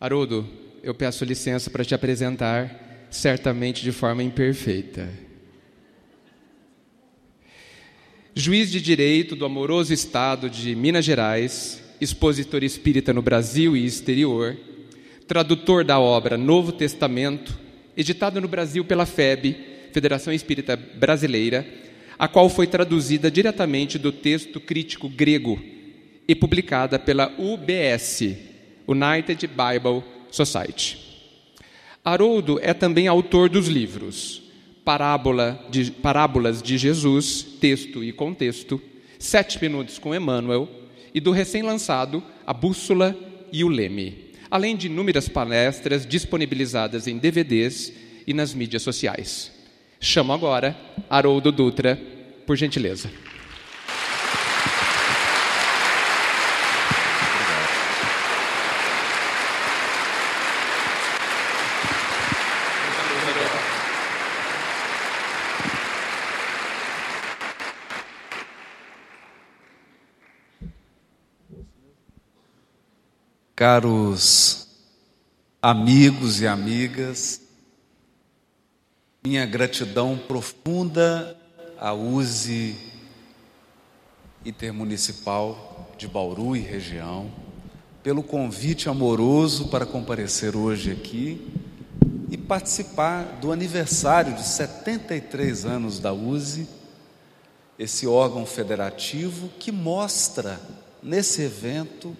Haroldo, eu peço licença para te apresentar, certamente de forma imperfeita. Juiz de direito do amoroso estado de Minas Gerais, expositor espírita no Brasil e exterior, tradutor da obra Novo Testamento, editada no Brasil pela FEB, Federação Espírita Brasileira, a qual foi traduzida diretamente do texto crítico grego e publicada pela UBS, United Bible Society. Haroldo é também autor dos livros Parábola de, Parábolas de Jesus, Texto e Contexto, Sete Minutos com Emmanuel, e do recém-lançado A Bússola e o Leme, além de inúmeras palestras disponibilizadas em DVDs e nas mídias sociais. Chamo agora Haroldo Dutra, por gentileza. Caros amigos e amigas, minha gratidão profunda à USE Intermunicipal de Bauru e região, pelo convite amoroso para comparecer hoje aqui e participar do aniversário de 73 anos da USE, esse órgão federativo que mostra nesse evento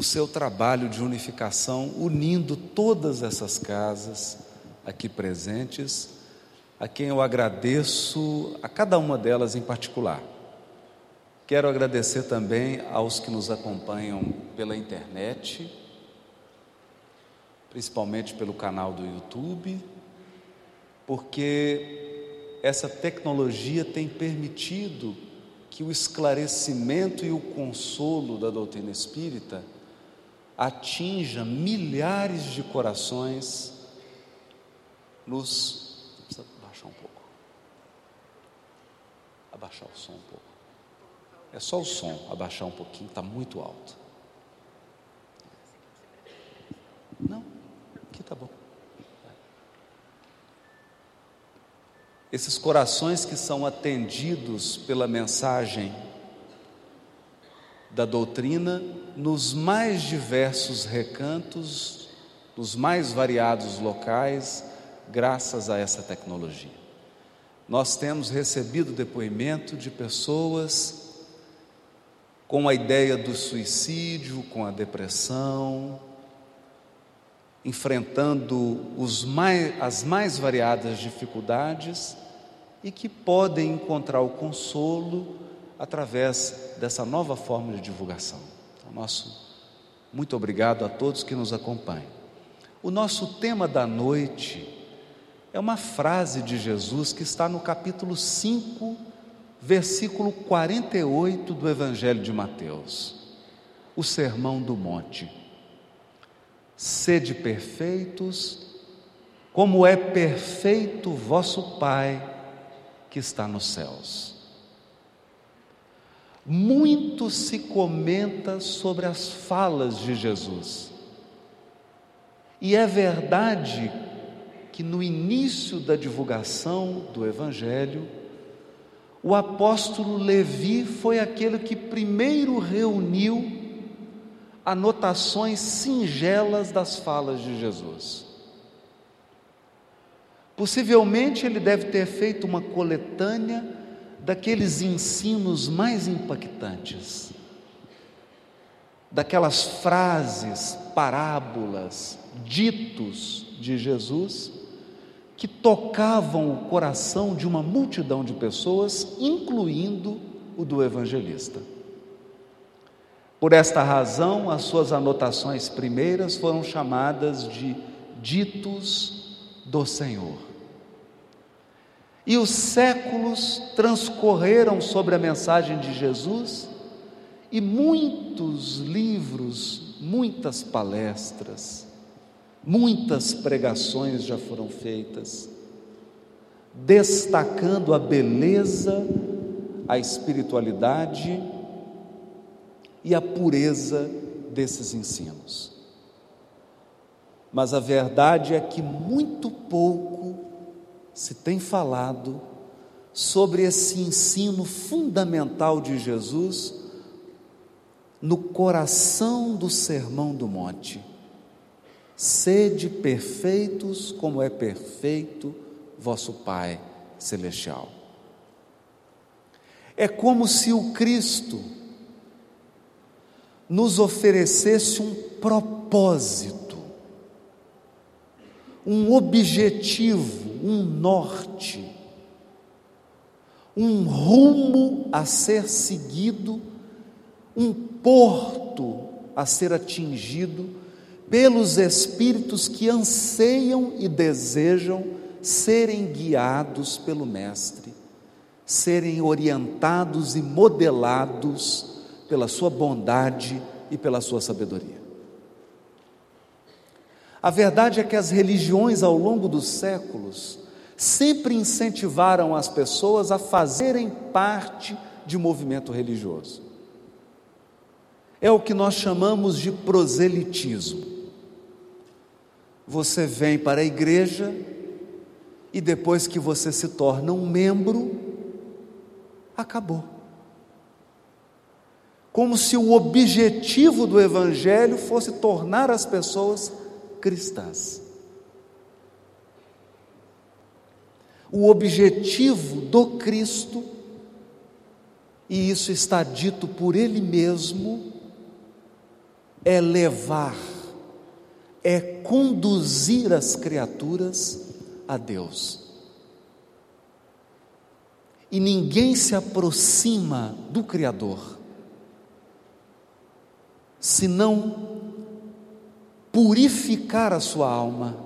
o seu trabalho de unificação, unindo todas essas casas aqui presentes, a quem eu agradeço, a cada uma delas em particular. Quero agradecer também aos que nos acompanham pela internet, principalmente pelo canal do YouTube, porque essa tecnologia tem permitido que o esclarecimento e o consolo da doutrina espírita atinja milhares de corações nos. Precisa baixar um pouco. Abaixar o som um pouco. É só o som, abaixar um pouquinho, está muito alto. Não, aqui está bom. Esses corações que são atendidos pela mensagem da doutrina nos mais diversos recantos, nos mais variados locais, graças a essa tecnologia. Nós temos recebido depoimento de pessoas com a ideia do suicídio, com a depressão, enfrentando mais, as mais variadas dificuldades e que podem encontrar o consolo através dessa nova forma de divulgação. Então, nosso muito obrigado a todos que nos acompanham. O nosso tema da noite é uma frase de Jesus que está no capítulo 5, versículo 48 do Evangelho de Mateus. O Sermão do Monte. Sede perfeitos, como é perfeito vosso Pai que está nos céus. Muito se comenta sobre as falas de Jesus. E é verdade que no início da divulgação do Evangelho, o apóstolo Levi foi aquele que primeiro reuniu anotações singelas das falas de Jesus. Possivelmente ele deve ter feito uma coletânea daqueles ensinos mais impactantes, daquelas frases, parábolas, ditos de Jesus que tocavam o coração de uma multidão de pessoas, incluindo o do evangelista. Por esta razão, as suas anotações primeiras foram chamadas de ditos do Senhor. E os séculos transcorreram sobre a mensagem de Jesus, e muitos livros, muitas palestras, muitas pregações já foram feitas, destacando a beleza, a espiritualidade e a pureza desses ensinos. mas a verdade é que muito pouco se tem falado sobre esse ensino fundamental de Jesus no coração do Sermão do Monte. Sede perfeitos como é perfeito vosso Pai Celestial. É como se o Cristo nos oferecesse um propósito, um objetivo, um norte, um rumo a ser seguido, um porto a ser atingido pelos espíritos que anseiam e desejam serem guiados pelo Mestre, serem orientados e modelados pela sua bondade e pela sua sabedoria. A verdade é que as religiões ao longo dos séculos sempre incentivaram as pessoas a fazerem parte de movimento religioso. É o que nós chamamos de proselitismo. Você vem para a igreja e depois que você se torna um membro, acabou. Como se o objetivo do Evangelho fosse tornar as pessoas cristãs. O objetivo do Cristo, e isso está dito por Ele mesmo, é levar, é conduzir as criaturas a Deus. E ninguém se aproxima do Criador se não purificar a sua alma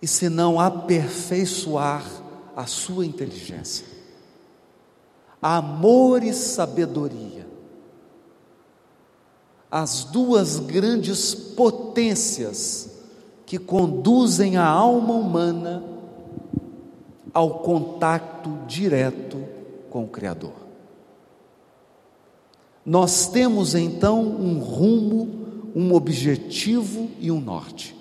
e se não aperfeiçoar a sua inteligência. Amor e sabedoria, as duas grandes potências que conduzem a alma humana ao contato direto com o Criador. Nós temos então um rumo, um objetivo e um norte.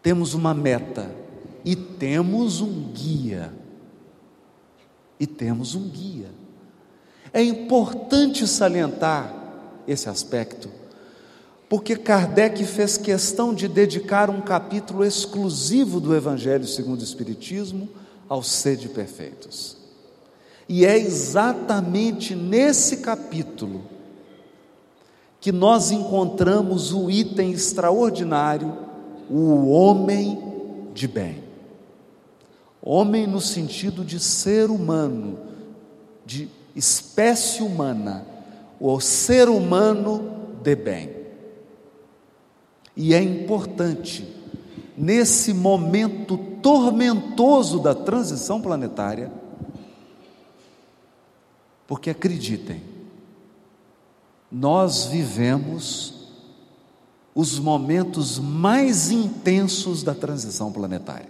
Temos uma meta e temos um guia. E temos um guia. É importante salientar esse aspecto porque Kardec fez questão de dedicar um capítulo exclusivo do Evangelho segundo o Espiritismo aos sede perfeitos. E é exatamente nesse capítulo que nós encontramos o item extraordinário, o homem de bem. Homem no sentido de ser humano, de espécie humana, o ser humano de bem. E é importante, nesse momento tormentoso da transição planetária, porque acreditem, nós vivemos os momentos mais intensos da transição planetária.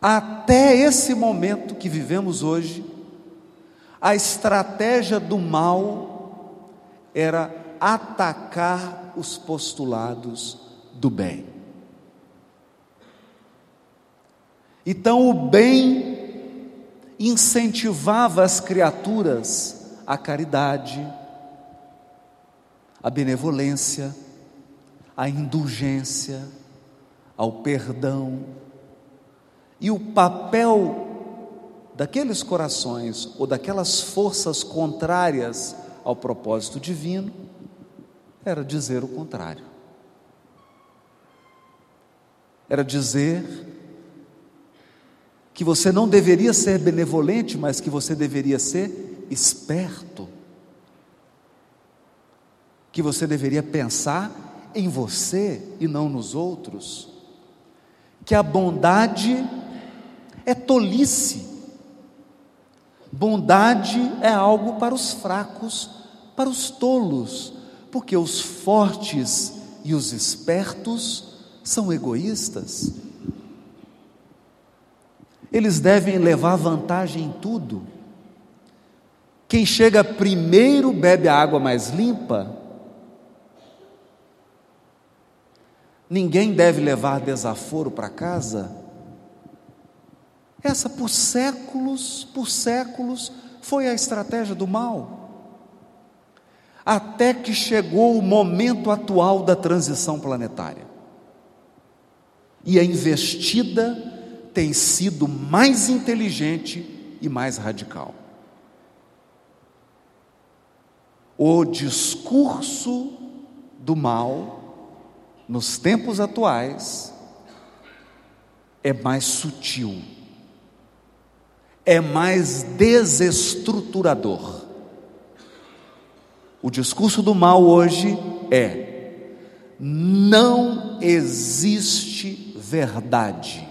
Até esse momento que vivemos hoje, a estratégia do mal era atacar os postulados do bem. Então, o bem incentivava as criaturas à caridade, à benevolência, à indulgência, ao perdão. E o papel daqueles corações ou daquelas forças contrárias ao propósito divino era dizer o contrário. Era dizer que você não deveria ser benevolente, mas que você deveria ser esperto. Que você deveria pensar em você e não nos outros. Que a bondade é tolice. Bondade é algo para os fracos, para os tolos, porque os fortes e os espertos são egoístas. Eles devem levar vantagem em tudo. Quem chega primeiro bebe a água mais limpa. Ninguém deve levar desaforo para casa. Essa por séculos, por séculos, foi a estratégia do mal. Até que chegou o momento atual da transição planetária. E a investida tem sido mais inteligente e mais radical. O discurso do mal, nos tempos atuais, é mais sutil, é mais desestruturador. O discurso do mal hoje é: não existe verdade,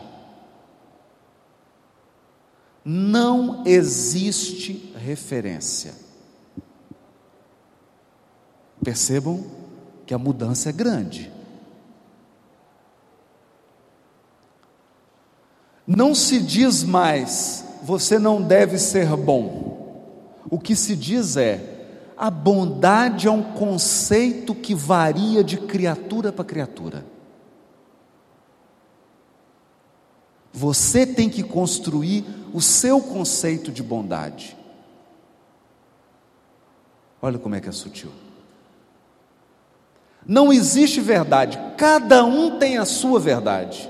não existe referência. Percebam que a mudança é grande. Não se diz mais, você não deve ser bom. O que se diz é, a bondade é um conceito que varia de criatura para criatura. Você tem que construir o seu conceito de bondade. Olha como é que é sutil. Não existe verdade, cada um tem a sua verdade.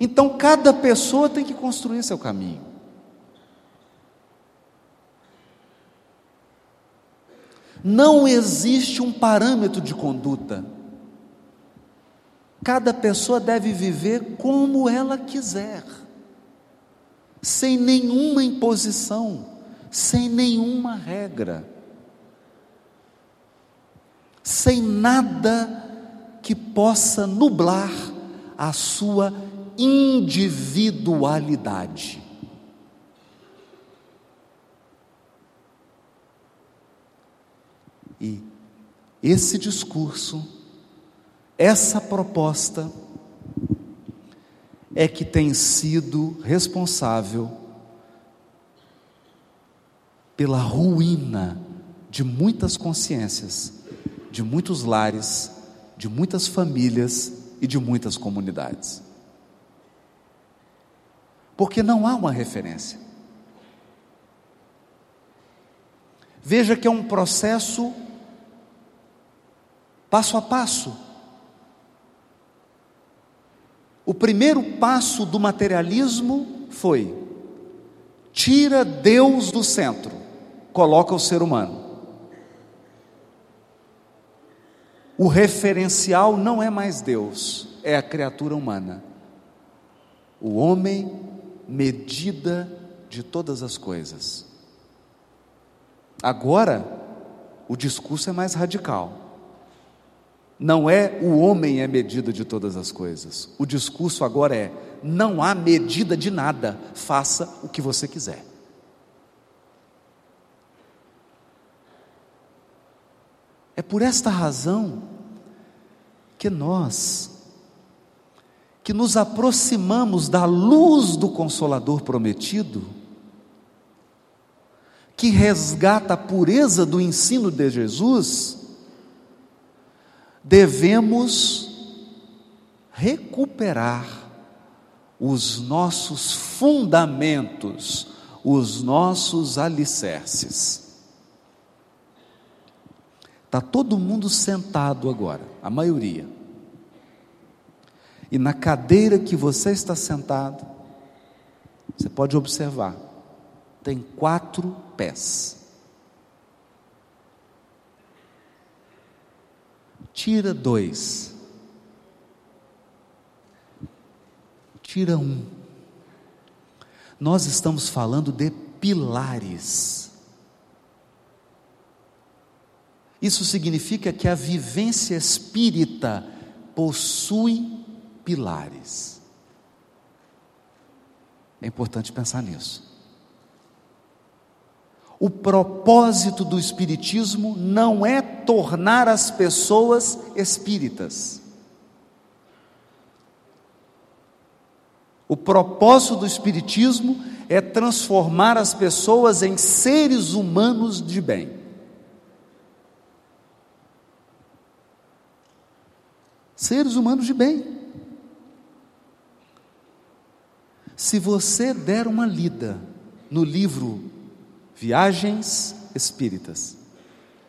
Então cada pessoa tem que construir seu caminho. Não existe um parâmetro de conduta. Cada pessoa deve viver como ela quiser, sem nenhuma imposição, sem nenhuma regra sem nada que possa nublar a sua individualidade. E esse discurso, essa proposta, é que tem sido responsável pela ruína de muitas consciências de muitos lares, de muitas famílias e de muitas comunidades. Porque não há uma referência. Veja que é um processo passo a passo. O primeiro passo do materialismo foi: tira Deus do centro, coloca o ser humano. O referencial não é mais Deus, é a criatura humana. O homem, medida de todas as coisas. Agora, o discurso é mais radical. Não é o homem é medida de todas as coisas. O discurso agora é: não há medida de nada, faça o que você quiser. É por esta razão que nós, que nos aproximamos da luz do Consolador prometido, que resgata a pureza do ensino de Jesus, devemos recuperar os nossos fundamentos, os nossos alicerces. Está todo mundo sentado agora, a maioria. E na cadeira que você está sentado, você pode observar, tem quatro pés. Tira dois. Tira um. Nós estamos falando de pilares. Isso significa que a vivência espírita possui pilares. É importante pensar nisso. O propósito do Espiritismo não é tornar as pessoas espíritas. O propósito do Espiritismo é transformar as pessoas em seres humanos de bem. Seres humanos de bem. Se você der uma lida no livro Viagens Espíritas,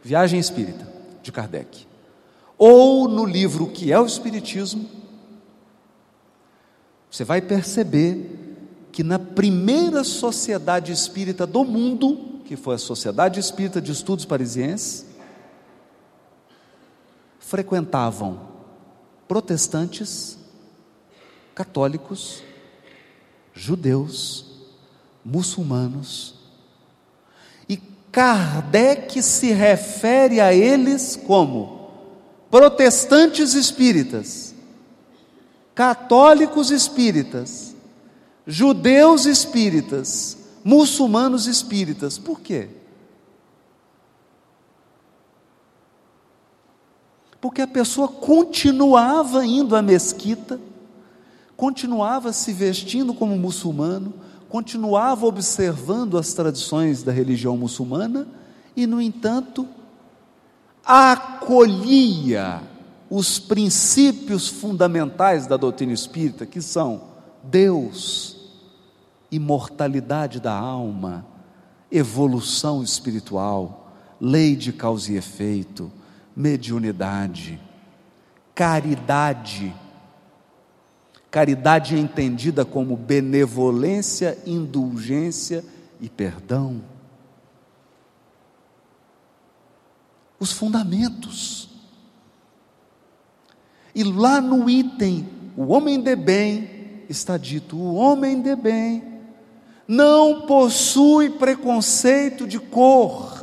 Viagem Espírita, de Kardec, ou no livro que é o Espiritismo, você vai perceber que na primeira sociedade espírita do mundo, que foi a Sociedade Espírita de Estudos Parisienses, frequentavam protestantes, católicos, judeus, muçulmanos, e Kardec se refere a eles como protestantes espíritas, católicos espíritas, judeus espíritas, muçulmanos espíritas. Por quê? Porque a pessoa continuava indo à mesquita, continuava se vestindo como muçulmano, continuava observando as tradições da religião muçulmana e, no entanto, acolhia os princípios fundamentais da doutrina espírita, que são Deus, imortalidade da alma, evolução espiritual, lei de causa e efeito, mediunidade, caridade. Caridade é entendida como benevolência, indulgência e perdão. os fundamentos. E lá no item, o homem de bem, está dito: o homem de bem não possui preconceito de cor,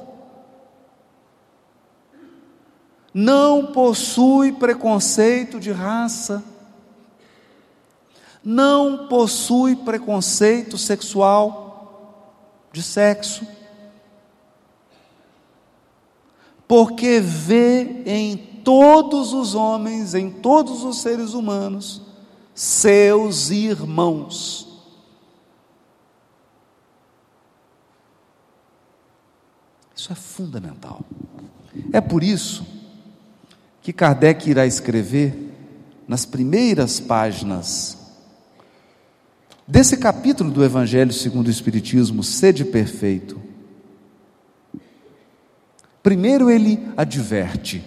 não possui preconceito de raça, não possui preconceito sexual, de sexo porque vê em todos os homens, em todos os seres humanos, seus irmãos. Isso é fundamental. É por isso que Kardec irá escrever nas primeiras páginas desse capítulo do Evangelho segundo o Espiritismo, Sede Perfeito, Primeiro, ele adverte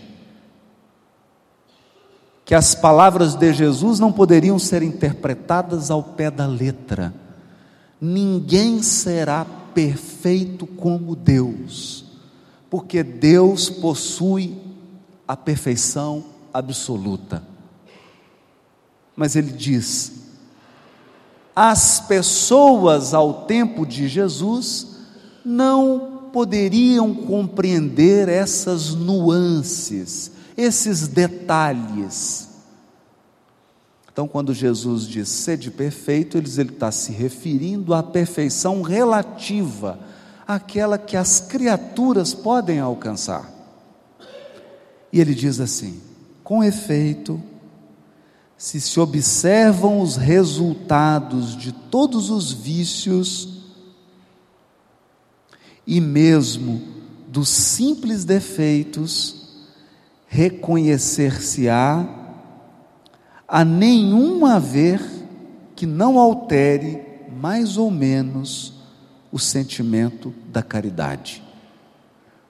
que as palavras de Jesus não poderiam ser interpretadas ao pé da letra. Ninguém será perfeito como Deus, porque Deus possui a perfeição absoluta. Mas ele diz: as pessoas ao tempo de Jesus não poderiam compreender essas nuances, esses detalhes. Então, quando Jesus diz sede perfeito, ele está se referindo à perfeição relativa, àquela que as criaturas podem alcançar. E ele diz assim: com efeito, se se observam os resultados de todos os vícios, e mesmo dos simples defeitos, reconhecer-se-á a nenhum haver que não altere mais ou menos o sentimento da caridade.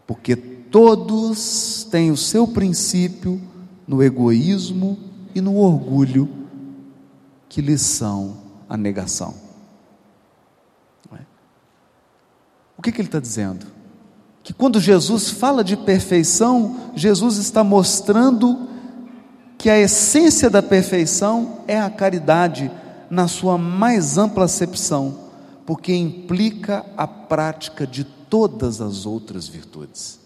Porque todos têm o seu princípio no egoísmo e no orgulho que lhes são a negação. O que, que ele está dizendo? Que quando Jesus fala de perfeição, Jesus está mostrando que a essência da perfeição é a caridade na sua mais ampla acepção, porque implica a prática de todas as outras virtudes.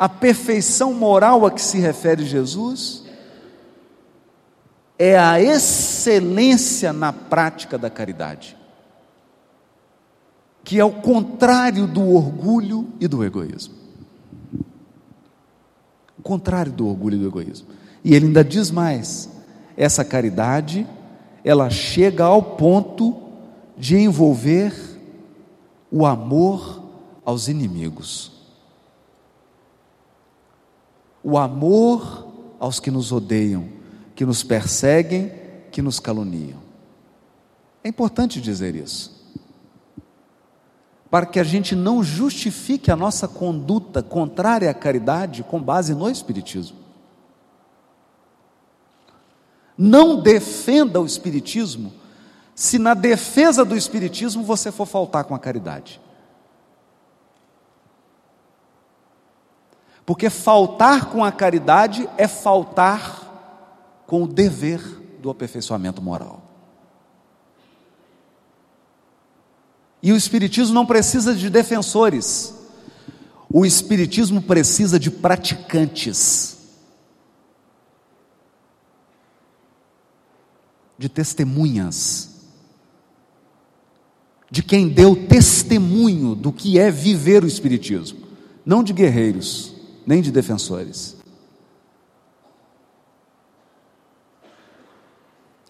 A perfeição moral a que se refere Jesus é a excelência na prática da caridade que é o contrário do orgulho e do egoísmo. O contrário do orgulho e do egoísmo. E ele ainda diz mais: essa caridade ela chega ao ponto de envolver o amor aos inimigos. O amor aos que nos odeiam, que nos perseguem, que nos caluniam. É importante dizer isso. Para que a gente não justifique a nossa conduta contrária à caridade com base no Espiritismo. Não defenda o Espiritismo se na defesa do Espiritismo você for faltar com a caridade. Porque faltar com a caridade é faltar com o dever do aperfeiçoamento moral. E o Espiritismo não precisa de defensores, o Espiritismo precisa de praticantes, de testemunhas, de quem deu testemunho do que é viver o Espiritismo, não de guerreiros, nem de defensores.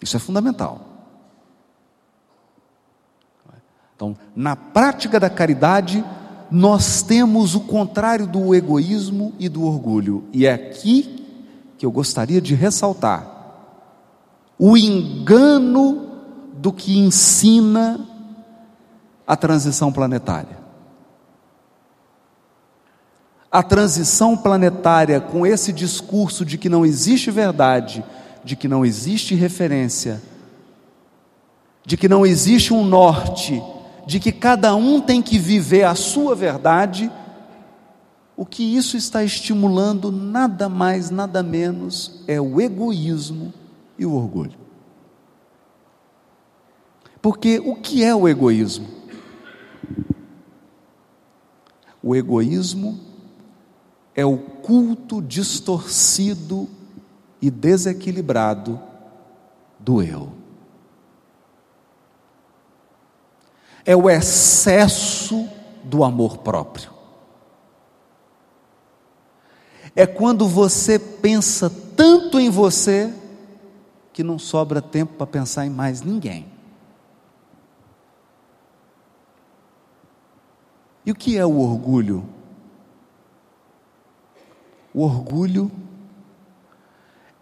Isso é fundamental. Então, na prática da caridade, nós temos o contrário do egoísmo e do orgulho. E é aqui que eu gostaria de ressaltar o engano do que ensina a transição planetária. A transição planetária, com esse discurso de que não existe verdade, de que não existe referência, de que não existe um norte, de que cada um tem que viver a sua verdade, o que isso está estimulando nada mais, nada menos é o egoísmo e o orgulho. Porque o que é o egoísmo? O egoísmo é o culto distorcido e desequilibrado do eu. é o excesso do amor próprio. É quando você pensa tanto em você que não sobra tempo para pensar em mais ninguém. E o que é o orgulho? Orgulho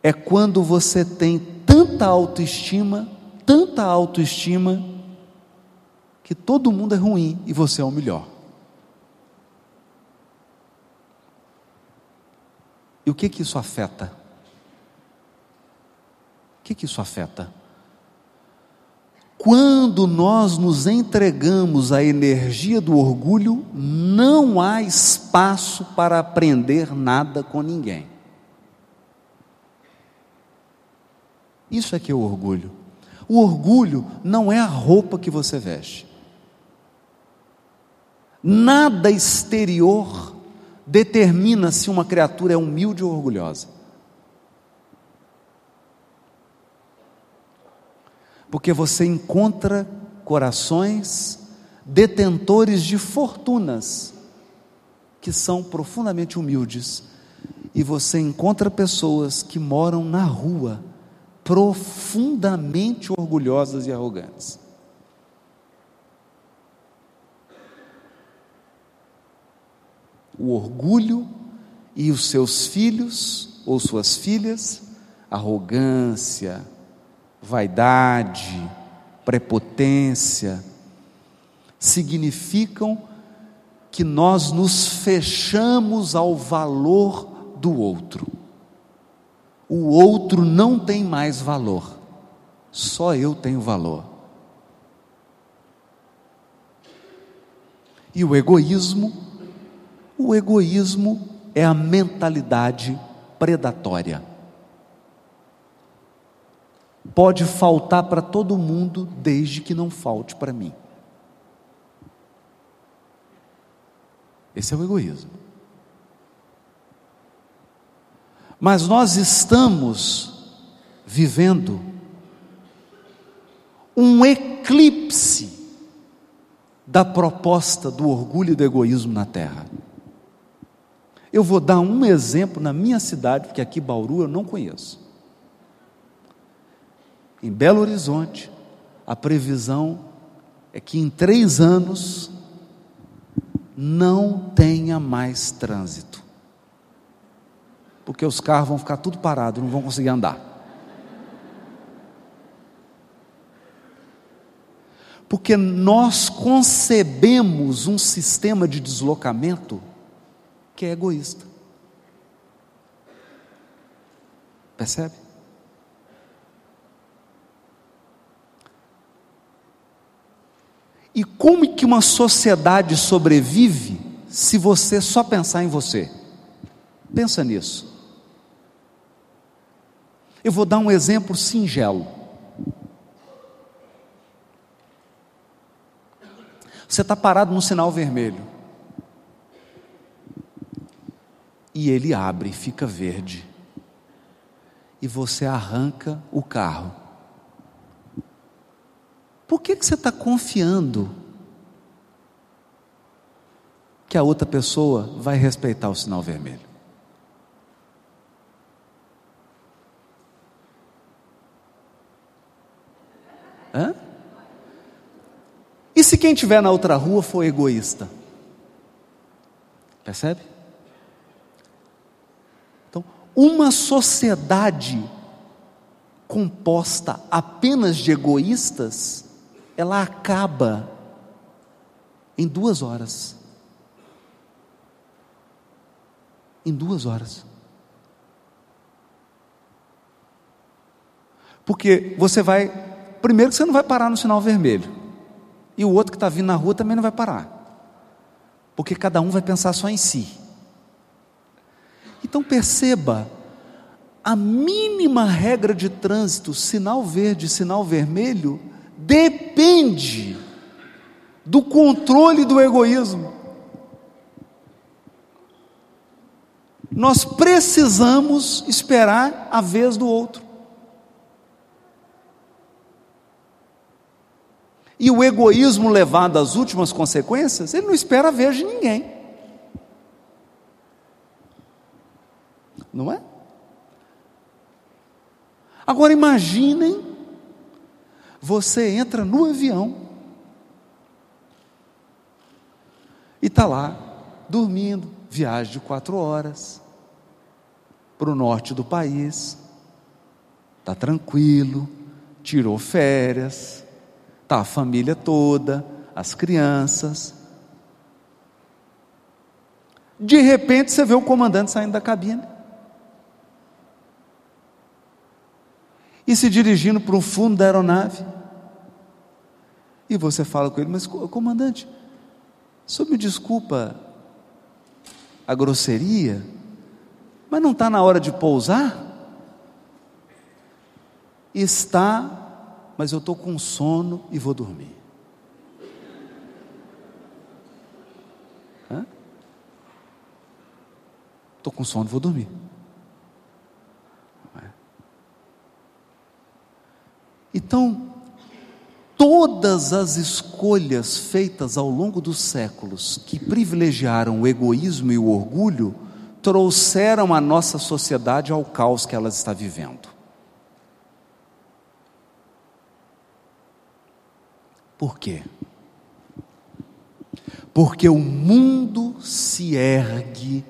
é quando você tem tanta autoestima, tanta autoestima, que todo mundo é ruim e você é o melhor. E o que que isso afeta? O que que isso afeta? Quando nós nos entregamos à energia do orgulho, não há espaço para aprender nada com ninguém. Isso é que é o orgulho. O orgulho não é a roupa que você veste. Nada exterior determina se uma criatura é humilde ou orgulhosa. Porque você encontra corações detentores de fortunas que são profundamente humildes, e você encontra pessoas que moram na rua profundamente orgulhosas e arrogantes. o orgulho e os seus filhos ou suas filhas, arrogância, vaidade, prepotência, significam que nós nos fechamos ao valor do outro. O outro não tem mais valor, só eu tenho valor. E o egoísmo o egoísmo é a mentalidade predatória. Pode faltar para todo mundo, desde que não falte para mim. Esse é o egoísmo. Mas nós estamos vivendo um eclipse da proposta do orgulho e do egoísmo na terra. Eu vou dar um exemplo na minha cidade, porque aqui Bauru eu não conheço. Em Belo Horizonte, a previsão é que em três anos não tenha mais trânsito. Porque os carros vão ficar tudo parado, não vão conseguir andar. Porque nós concebemos um sistema de deslocamento que é egoísta. Percebe? E como que uma sociedade sobrevive se você só pensar em você? Pensa nisso. Eu vou dar um exemplo singelo. Você está parado no sinal vermelho. E ele abre, fica verde. E você arranca o carro. Por que, que você está confiando que a outra pessoa vai respeitar o sinal vermelho? Hã? E se quem estiver na outra rua for egoísta? Percebe? Então, uma sociedade composta apenas de egoístas, ela acaba em duas horas. Em duas horas. Porque você vai, primeiro você não vai parar no sinal vermelho e o outro que está vindo na rua também não vai parar, porque cada um vai pensar só em si. Então perceba, a mínima regra de trânsito, sinal verde, sinal vermelho, depende do controle do egoísmo. Nós precisamos esperar a vez do outro. E o egoísmo levado às últimas consequências, ele não espera a vez de ninguém. Não é? Agora imaginem, você entra no avião e está lá, dormindo, viagem de quatro horas, para o norte do país, está tranquilo, tirou férias, Está a família toda, as crianças. De repente você vê o comandante saindo da cabine. E se dirigindo para o fundo da aeronave. E você fala com ele, mas comandante, senhor me desculpa a grosseria, mas não está na hora de pousar? Está mas eu estou com sono e vou dormir. Estou com sono e vou dormir. Então, todas as escolhas feitas ao longo dos séculos que privilegiaram o egoísmo e o orgulho trouxeram a nossa sociedade ao caos que ela está vivendo. Por quê? Porque o mundo se ergue,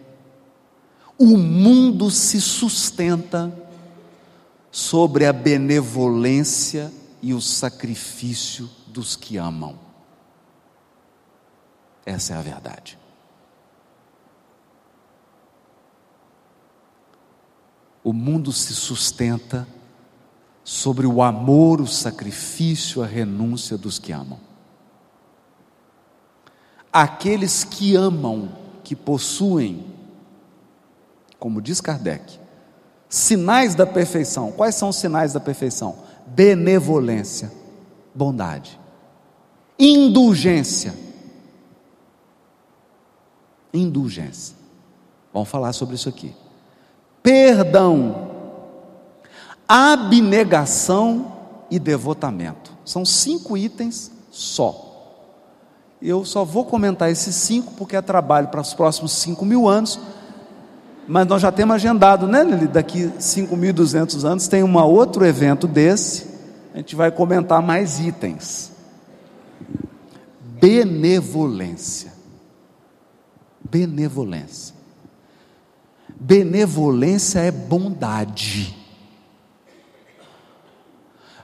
o mundo se sustenta sobre a benevolência e o sacrifício dos que amam. Essa é a verdade. O mundo se sustenta sobre o amor, o sacrifício, a renúncia dos que amam. Aqueles que amam, que possuem, como diz Kardec, sinais da perfeição. Quais são os sinais da perfeição? Benevolência, bondade, indulgência. Indulgência. Vamos falar sobre isso aqui. Perdão abnegação e devotamento. São cinco itens só. Eu só vou comentar esses cinco porque é trabalho para os próximos cinco mil anos. Mas nós já temos agendado, né, Daqui 5.200 anos tem um outro evento desse, A gente vai comentar mais itens. Benevolência. Benevolência. Benevolência é bondade.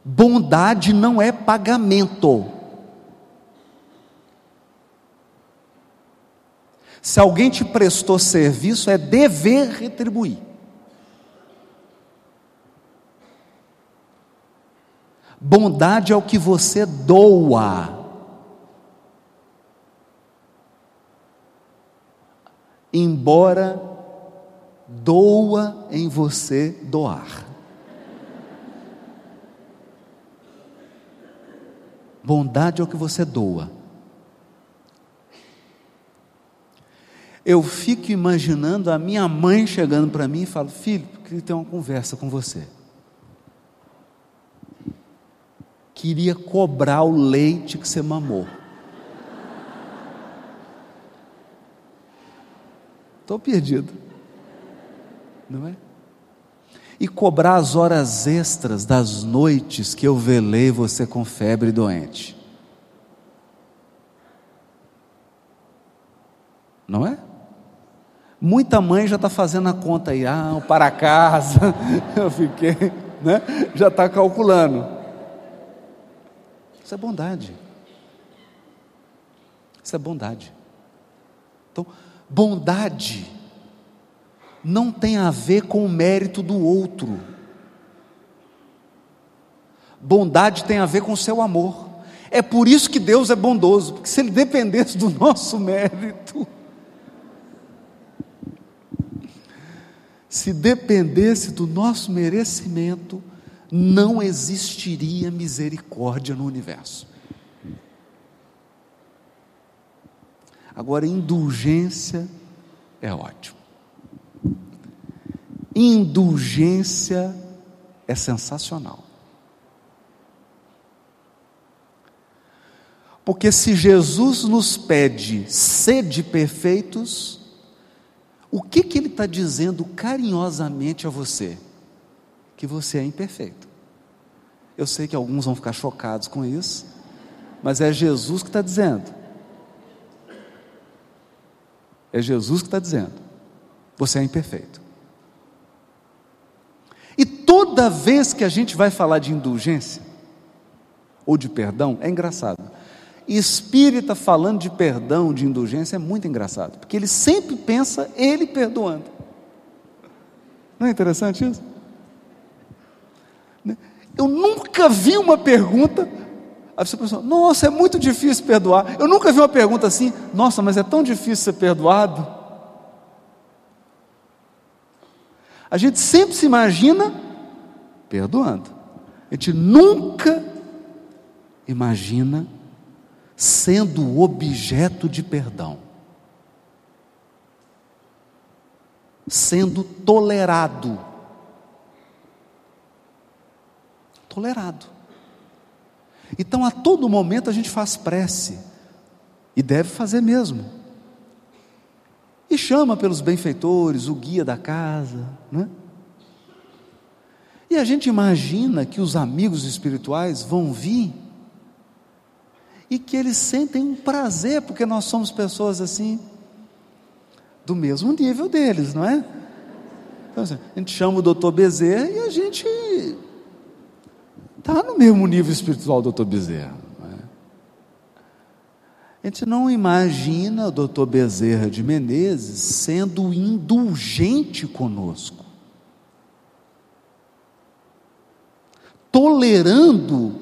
Bondade não é pagamento. Se alguém te prestou serviço, é dever retribuir. Bondade é o que você doa. Embora doa em você doar. Bondade é o que você doa. Eu fico imaginando a minha mãe chegando para mim e falo: Filho, queria ter uma conversa com você. Queria cobrar o leite que você mamou. Estou perdido. Não é? E cobrar as horas extras das noites que eu velei você com febre doente. Não é? Muita mãe já está fazendo a conta aí, ah, para casa, eu fiquei, né? Já está calculando. Isso é bondade. Isso é bondade. Então, bondade não tem a ver com o mérito do outro. Bondade tem a ver com o seu amor. É por isso que Deus é bondoso, porque se Ele dependesse do nosso mérito, se dependesse do nosso merecimento, não existiria misericórdia no universo. Agora, indulgência é ótimo. Indulgência é sensacional. Porque se Jesus nos pede sede perfeitos, o que, que ele está dizendo carinhosamente a você? Que você é imperfeito. Eu sei que alguns vão ficar chocados com isso, mas é Jesus que está dizendo. É Jesus que está dizendo: você é imperfeito. E toda vez que a gente vai falar de indulgência, ou de perdão, é engraçado espírita falando de perdão, de indulgência, é muito engraçado, porque ele sempre pensa ele perdoando. Não é interessante isso? Né? Eu nunca vi uma pergunta. A pessoa pensa, nossa, é muito difícil perdoar. Eu nunca vi uma pergunta assim, nossa, mas é tão difícil ser perdoado. A gente sempre se imagina perdoando. A gente nunca imagina sendo objeto de perdão, sendo tolerado. Tolerado. Então, a todo momento a gente faz prece, e deve fazer mesmo. E chama pelos benfeitores, o guia da casa, né? E a gente imagina que os amigos espirituais vão vir e que eles sentem um prazer, porque nós somos pessoas assim, do mesmo nível deles, não é? Então, assim, a gente chama o doutor Bezerra e a gente está no mesmo nível espiritual do doutor Bezerra. É? A gente não imagina o doutor Bezerra de Menezes sendo indulgente conosco, tolerando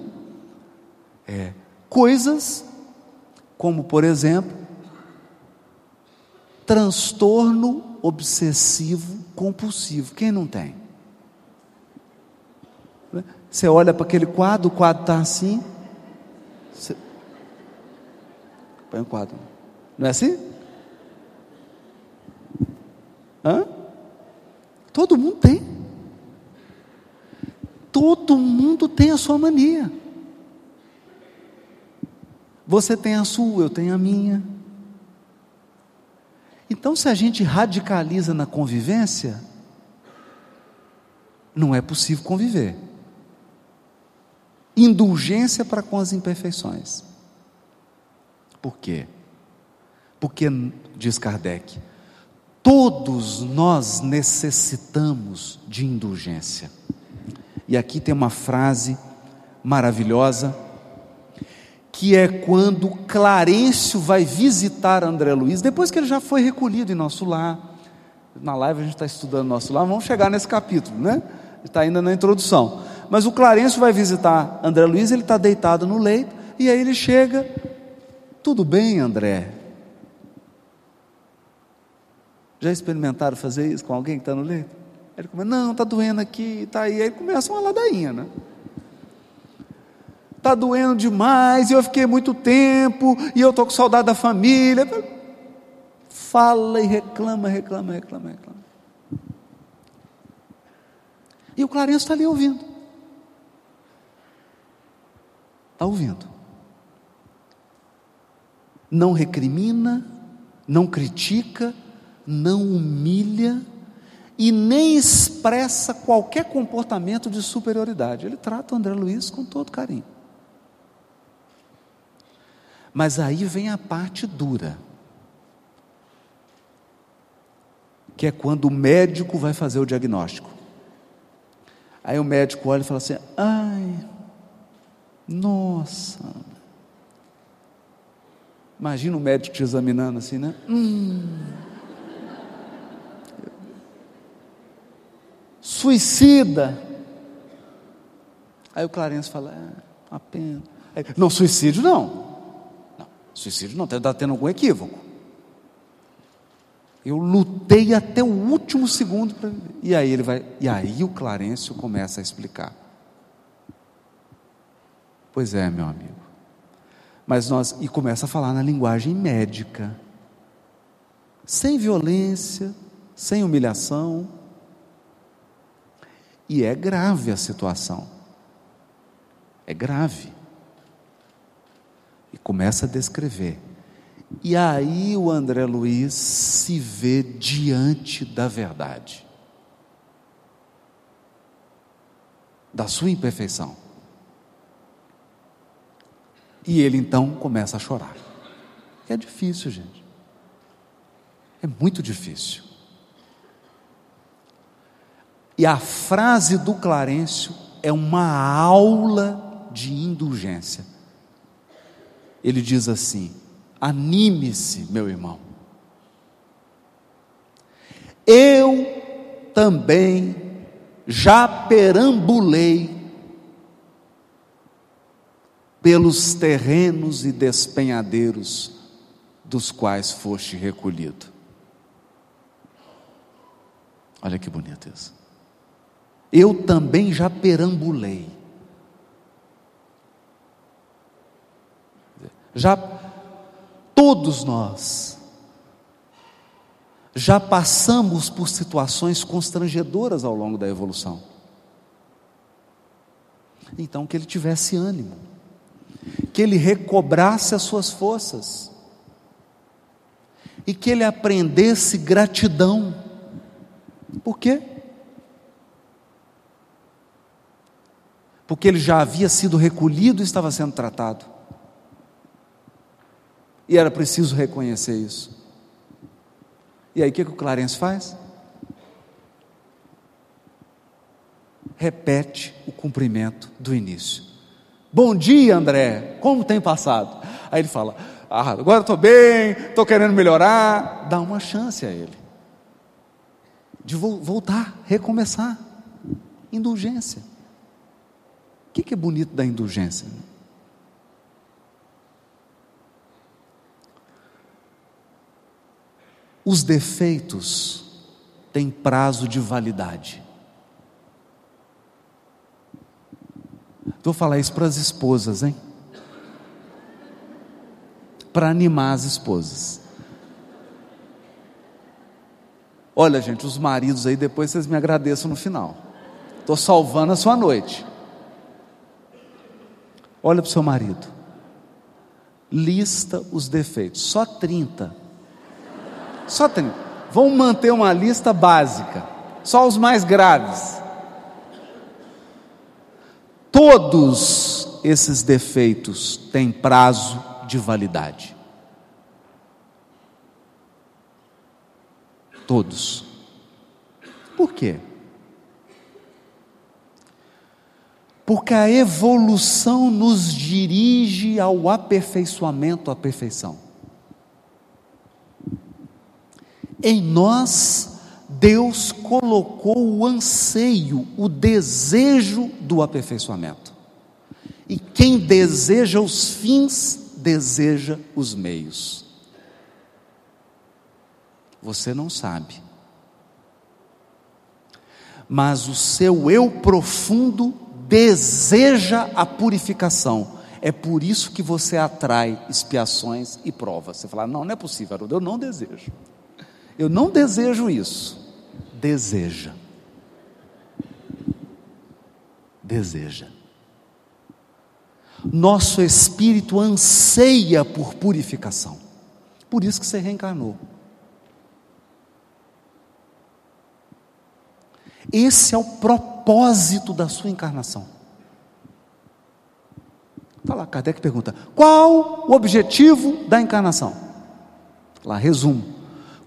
é, coisas como, por exemplo, transtorno obsessivo compulsivo. Quem não tem? Você olha para aquele quadro, o quadro está assim. Você... Põe o um quadro. Não é assim? Hã? Todo mundo tem. Todo mundo tem a sua mania. Você tem a sua, eu tenho a minha. Então, se a gente radicaliza na convivência, não é possível conviver. indulgência para com as imperfeições. Por quê? Porque, diz Kardec, todos nós necessitamos de indulgência. E aqui tem uma frase maravilhosa, que é quando Clarencio vai visitar André Luiz, depois que ele já foi recolhido em nosso lar. Na live a gente está estudando nosso lar, vamos chegar nesse capítulo, né? Está ainda na introdução. Mas o Clarencio vai visitar André Luiz, ele está deitado no leito, e aí ele chega tudo bem, André? Já experimentaram fazer isso com alguém que está no leito? Ele começa, não, está doendo aqui, está aí. Aí começa uma ladainha, né? Está doendo demais, e eu fiquei muito tempo, e eu estou com saudade da família. Fala e reclama, reclama, reclama, reclama. E o Clarence está ali ouvindo. Está ouvindo não recrimina, não critica, não humilha e nem expressa qualquer comportamento de superioridade. Ele trata o André Luiz com todo carinho. Mas aí vem a parte dura, que é quando o médico vai fazer o diagnóstico. Aí o médico olha e fala assim: ai, nossa, Imagina o médico te examinando assim, né? Hum. Suicida. Aí o Clarence fala, é, uma pena. Aí, não, suicídio não. Suicídio não, está tendo algum equívoco. Eu lutei até o último segundo para E aí ele vai. E aí o Clarencio começa a explicar. Pois é, meu amigo mas nós e começa a falar na linguagem médica, sem violência, sem humilhação. E é grave a situação. É grave. E começa a descrever. E aí o André Luiz se vê diante da verdade, da sua imperfeição. E ele então começa a chorar. É difícil, gente. É muito difícil. E a frase do Clarencio é uma aula de indulgência. Ele diz assim: anime-se, meu irmão. Eu também já perambulei pelos terrenos e despenhadeiros dos quais foste recolhido. Olha que bonito isso. Eu também já perambulei. Já todos nós já passamos por situações constrangedoras ao longo da evolução. Então que ele tivesse ânimo que ele recobrasse as suas forças e que ele aprendesse gratidão. Por quê? Porque ele já havia sido recolhido e estava sendo tratado. E era preciso reconhecer isso. E aí o que, que o Clarence faz? Repete o cumprimento do início. Bom dia, André, como tem passado? Aí ele fala: ah, agora estou bem, estou querendo melhorar. Dá uma chance a ele de voltar, recomeçar. Indulgência. O que é bonito da indulgência? Os defeitos têm prazo de validade. Vou falar isso para as esposas, hein? Para animar as esposas. Olha, gente, os maridos aí, depois vocês me agradeçam no final. Estou salvando a sua noite. Olha para o seu marido. Lista os defeitos. Só 30. Só 30. Vamos manter uma lista básica. Só os mais graves todos esses defeitos têm prazo de validade. Todos. Por quê? Porque a evolução nos dirige ao aperfeiçoamento, à perfeição. Em nós, Deus colocou o anseio, o desejo do aperfeiçoamento. E quem deseja os fins, deseja os meios. Você não sabe. Mas o seu eu profundo deseja a purificação. É por isso que você atrai expiações e provas. Você fala: não, não é possível, eu não desejo. Eu não desejo isso. Deseja. Deseja. Nosso espírito anseia por purificação. Por isso que você reencarnou. Esse é o propósito da sua encarnação. Está lá, Kardec pergunta: qual o objetivo da encarnação? Lá, resumo: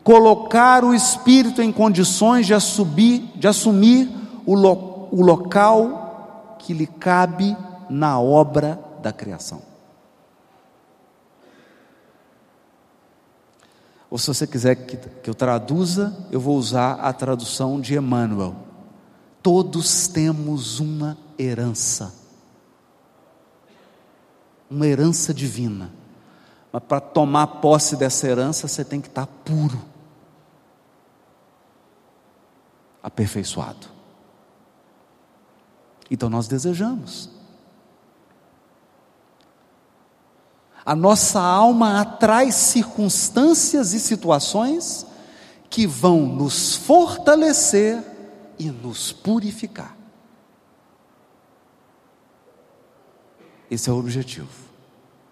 colocar o espírito em condições de assumir, de assumir o, lo, o local que lhe cabe na obra da criação. Ou se você quiser que, que eu traduza, eu vou usar a tradução de Emmanuel. Todos temos uma herança, uma herança divina. Mas para tomar posse dessa herança, você tem que estar puro, aperfeiçoado. Então nós desejamos. A nossa alma atrai circunstâncias e situações que vão nos fortalecer e nos purificar. Esse é o objetivo.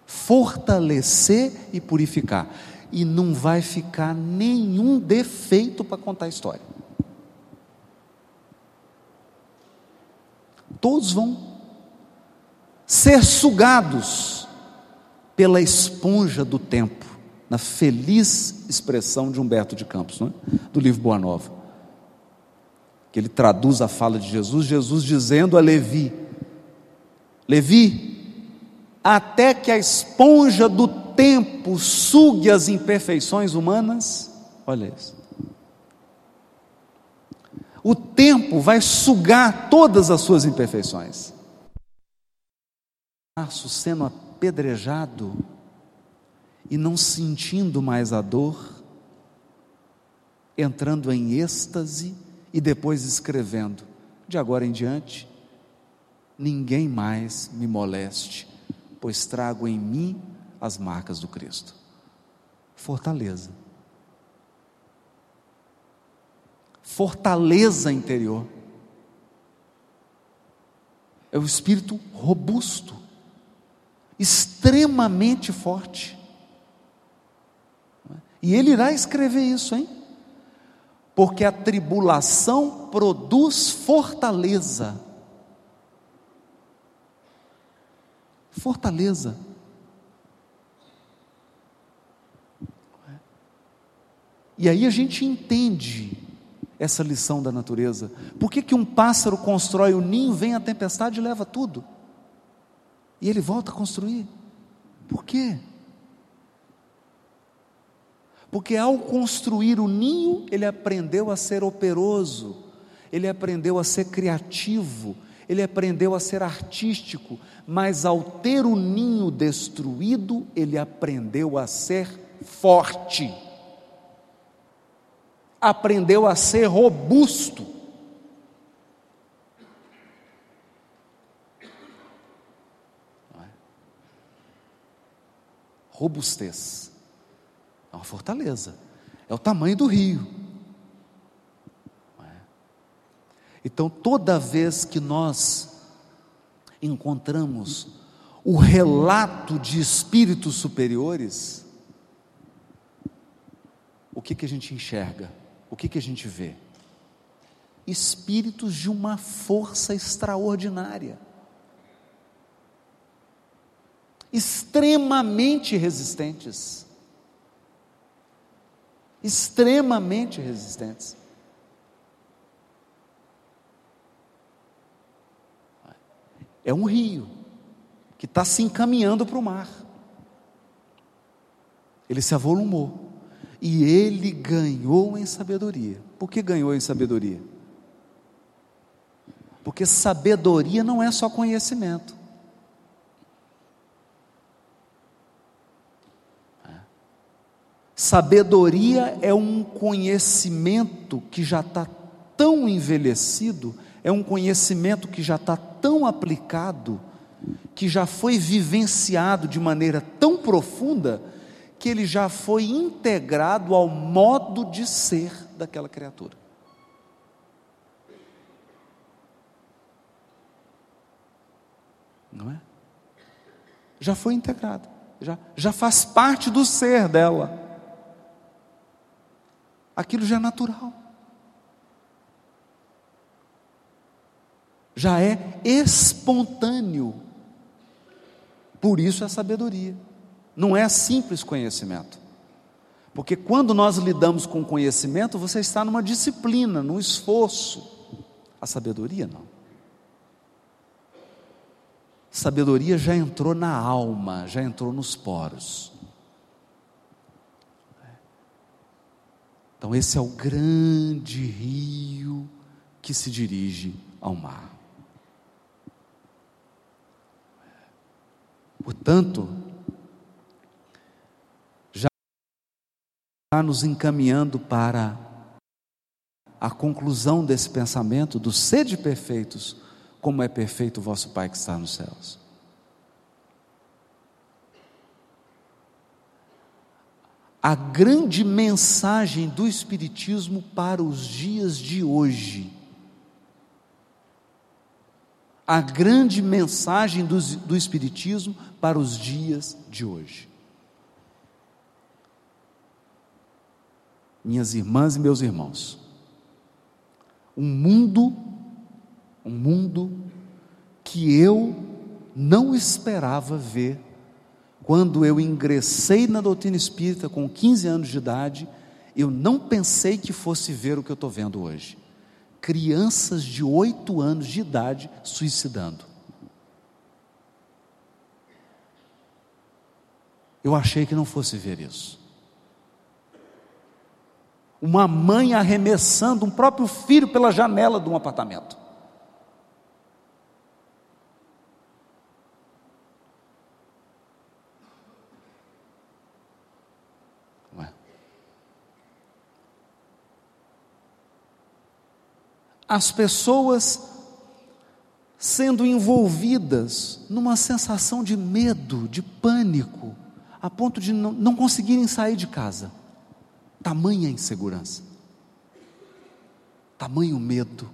Fortalecer e purificar. E não vai ficar nenhum defeito para contar a história. Todos vão ser sugados pela esponja do tempo, na feliz expressão de Humberto de Campos, é? do livro Boa Nova. Que ele traduz a fala de Jesus, Jesus dizendo a Levi: Levi, até que a esponja do tempo sugue as imperfeições humanas, olha isso. O tempo vai sugar todas as suas imperfeições. Sendo apedrejado e não sentindo mais a dor, entrando em êxtase e depois escrevendo: de agora em diante, ninguém mais me moleste, pois trago em mim as marcas do Cristo. Fortaleza. Fortaleza interior. É o espírito robusto extremamente forte. E ele irá escrever isso, hein? Porque a tribulação produz fortaleza. Fortaleza. E aí a gente entende essa lição da natureza. Por que, que um pássaro constrói o ninho, vem a tempestade e leva tudo? E ele volta a construir. Por quê? Porque ao construir o ninho, ele aprendeu a ser operoso, ele aprendeu a ser criativo, ele aprendeu a ser artístico, mas ao ter o ninho destruído, ele aprendeu a ser forte, aprendeu a ser robusto. robustez. É uma fortaleza. É o tamanho do rio. É? Então, toda vez que nós encontramos o relato de espíritos superiores, o que, que a gente enxerga? O que, que a gente vê? Espíritos de uma força extraordinária extremamente resistentes. Extremamente resistentes. É um rio que está se encaminhando para o mar. Ele se avolumou. E ele ganhou em sabedoria. Por que ganhou em sabedoria? Porque sabedoria não é só conhecimento. Sabedoria é um conhecimento que já está tão envelhecido, é um conhecimento que já está tão aplicado, que já foi vivenciado de maneira tão profunda, que ele já foi integrado ao modo de ser daquela criatura. Não é? Já foi integrado, já, já faz parte do ser dela. Aquilo já é natural. Já é espontâneo. Por isso é sabedoria. Não é simples conhecimento. Porque quando nós lidamos com conhecimento, você está numa disciplina, num esforço. A sabedoria não. Sabedoria já entrou na alma, já entrou nos poros. Então, esse é o grande rio que se dirige ao mar. Portanto, nos encaminhando para a conclusão desse pensamento do sede perfeitos, como é perfeito o vosso Pai que está nos céus. a grande mensagem do Espiritismo para os dias de hoje. A grande mensagem do, do Espiritismo para os dias de hoje. Minhas irmãs e meus irmãos, um mundo, um mundo que eu não esperava ver quando eu ingressei na doutrina espírita com 15 anos de idade, eu não pensei que fosse ver o que eu estou vendo hoje. Crianças de 8 anos de idade suicidando. Eu achei que não fosse ver isso. Uma mãe arremessando um próprio filho pela janela de um apartamento. as pessoas sendo envolvidas numa sensação de medo, de pânico, a ponto de não, não conseguirem sair de casa. Tamanha insegurança, tamanho medo.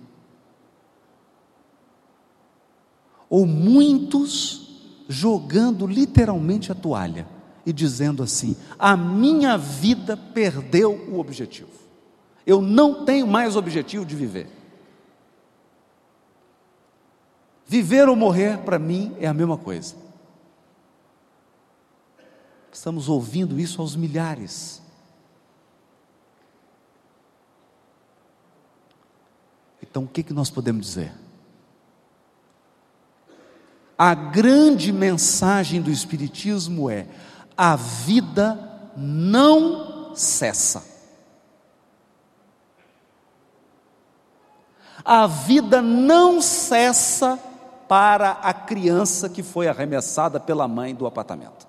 Ou muitos jogando literalmente a toalha e dizendo assim: a minha vida perdeu o objetivo, eu não tenho mais objetivo de viver. Viver ou morrer, para mim, é a mesma coisa. Estamos ouvindo isso aos milhares. Então, o que, que nós podemos dizer? A grande mensagem do Espiritismo é: a vida não cessa. A vida não cessa para a criança que foi arremessada pela mãe do apartamento.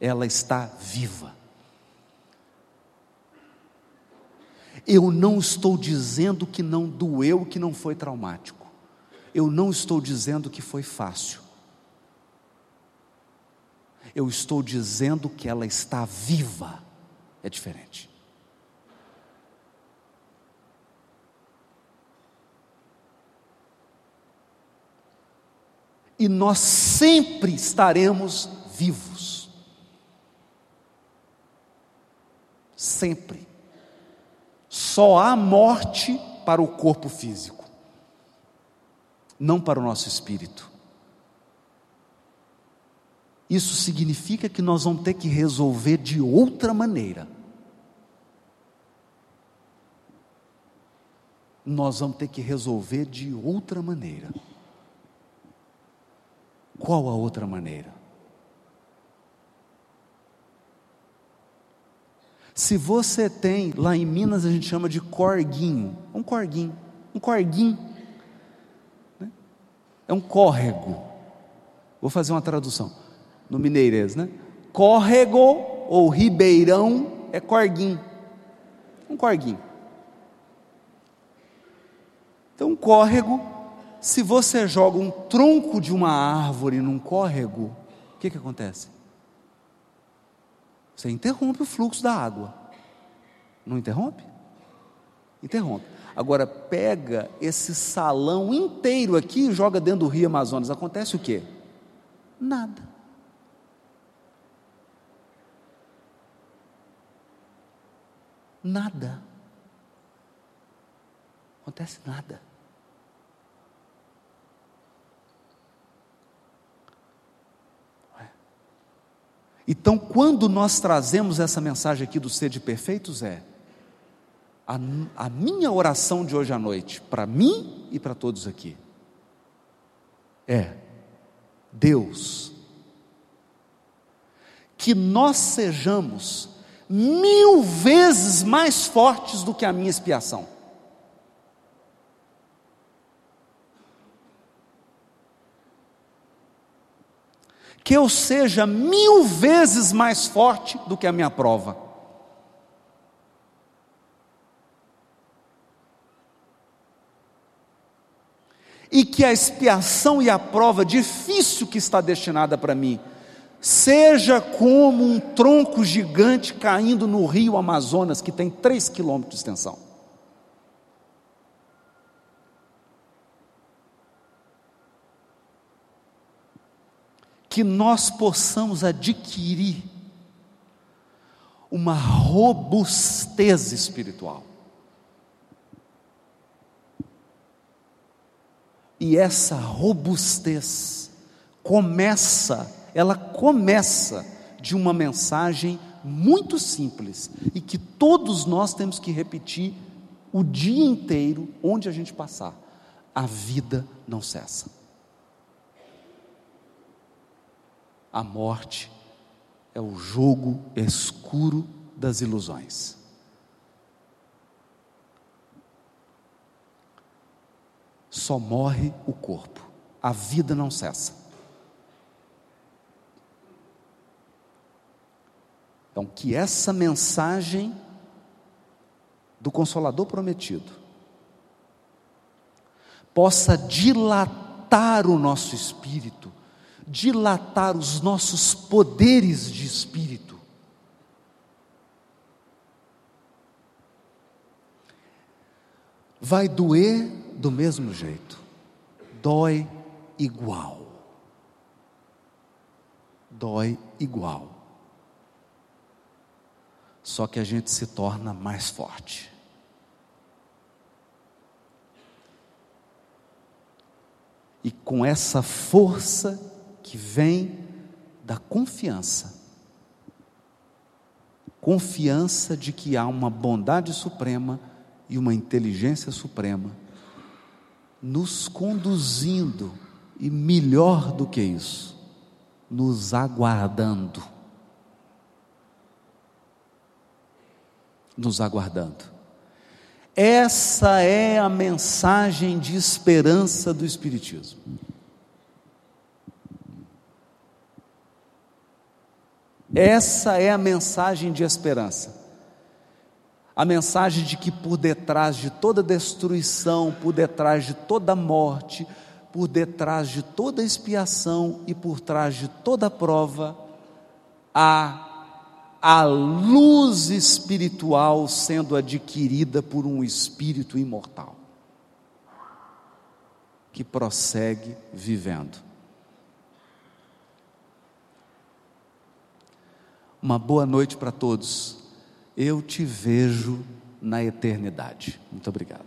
Ela está viva. Eu não estou dizendo que não doeu, que não foi traumático. Eu não estou dizendo que foi fácil. Eu estou dizendo que ela está viva. É diferente. e nós sempre estaremos vivos. Sempre. Só há morte para o corpo físico, não para o nosso espírito. isso significa que nós vamos ter que resolver de outra maneira. Nós vamos ter que resolver de outra maneira. Qual a outra maneira? Se você tem, lá em Minas a gente chama de corguinho, um corguinho, um corguinho, né? é um córrego. Vou fazer uma tradução no mineirês, né? Córrego ou ribeirão é corguinho, um corguinho. Então, um córrego, se você joga um tronco de uma árvore num córrego, o que, que acontece? Você interrompe o fluxo da água. Não interrompe? Interrompe. Agora pega esse salão inteiro aqui e joga dentro do Rio Amazonas. Acontece o quê? Nada. Nada. Acontece nada. Então, quando nós trazemos essa mensagem aqui do ser de perfeitos, é a, a minha oração de hoje à noite, para mim e para todos aqui, é: Deus, que nós sejamos mil vezes mais fortes do que a minha expiação. Que eu seja mil vezes mais forte do que a minha prova. E que a expiação e a prova difícil que está destinada para mim, seja como um tronco gigante caindo no rio Amazonas, que tem três quilômetros de extensão. Que nós possamos adquirir uma robustez espiritual. E essa robustez começa, ela começa de uma mensagem muito simples e que todos nós temos que repetir o dia inteiro, onde a gente passar. A vida não cessa. A morte é o jogo escuro das ilusões. Só morre o corpo, a vida não cessa. Então, que essa mensagem do Consolador prometido possa dilatar o nosso espírito dilatar os nossos poderes de espírito. Vai doer do mesmo jeito, dói igual. Dói igual. Só que a gente se torna mais forte. E com essa força que vem da confiança. Confiança de que há uma bondade suprema e uma inteligência suprema nos conduzindo, e melhor do que isso, nos aguardando. Nos aguardando. Essa é a mensagem de esperança do Espiritismo. Essa é a mensagem de esperança. A mensagem de que por detrás de toda destruição, por detrás de toda morte, por detrás de toda expiação e por trás de toda prova, há a luz espiritual sendo adquirida por um espírito imortal que prossegue vivendo. uma boa noite para todos. Eu te vejo na eternidade. Muito obrigado.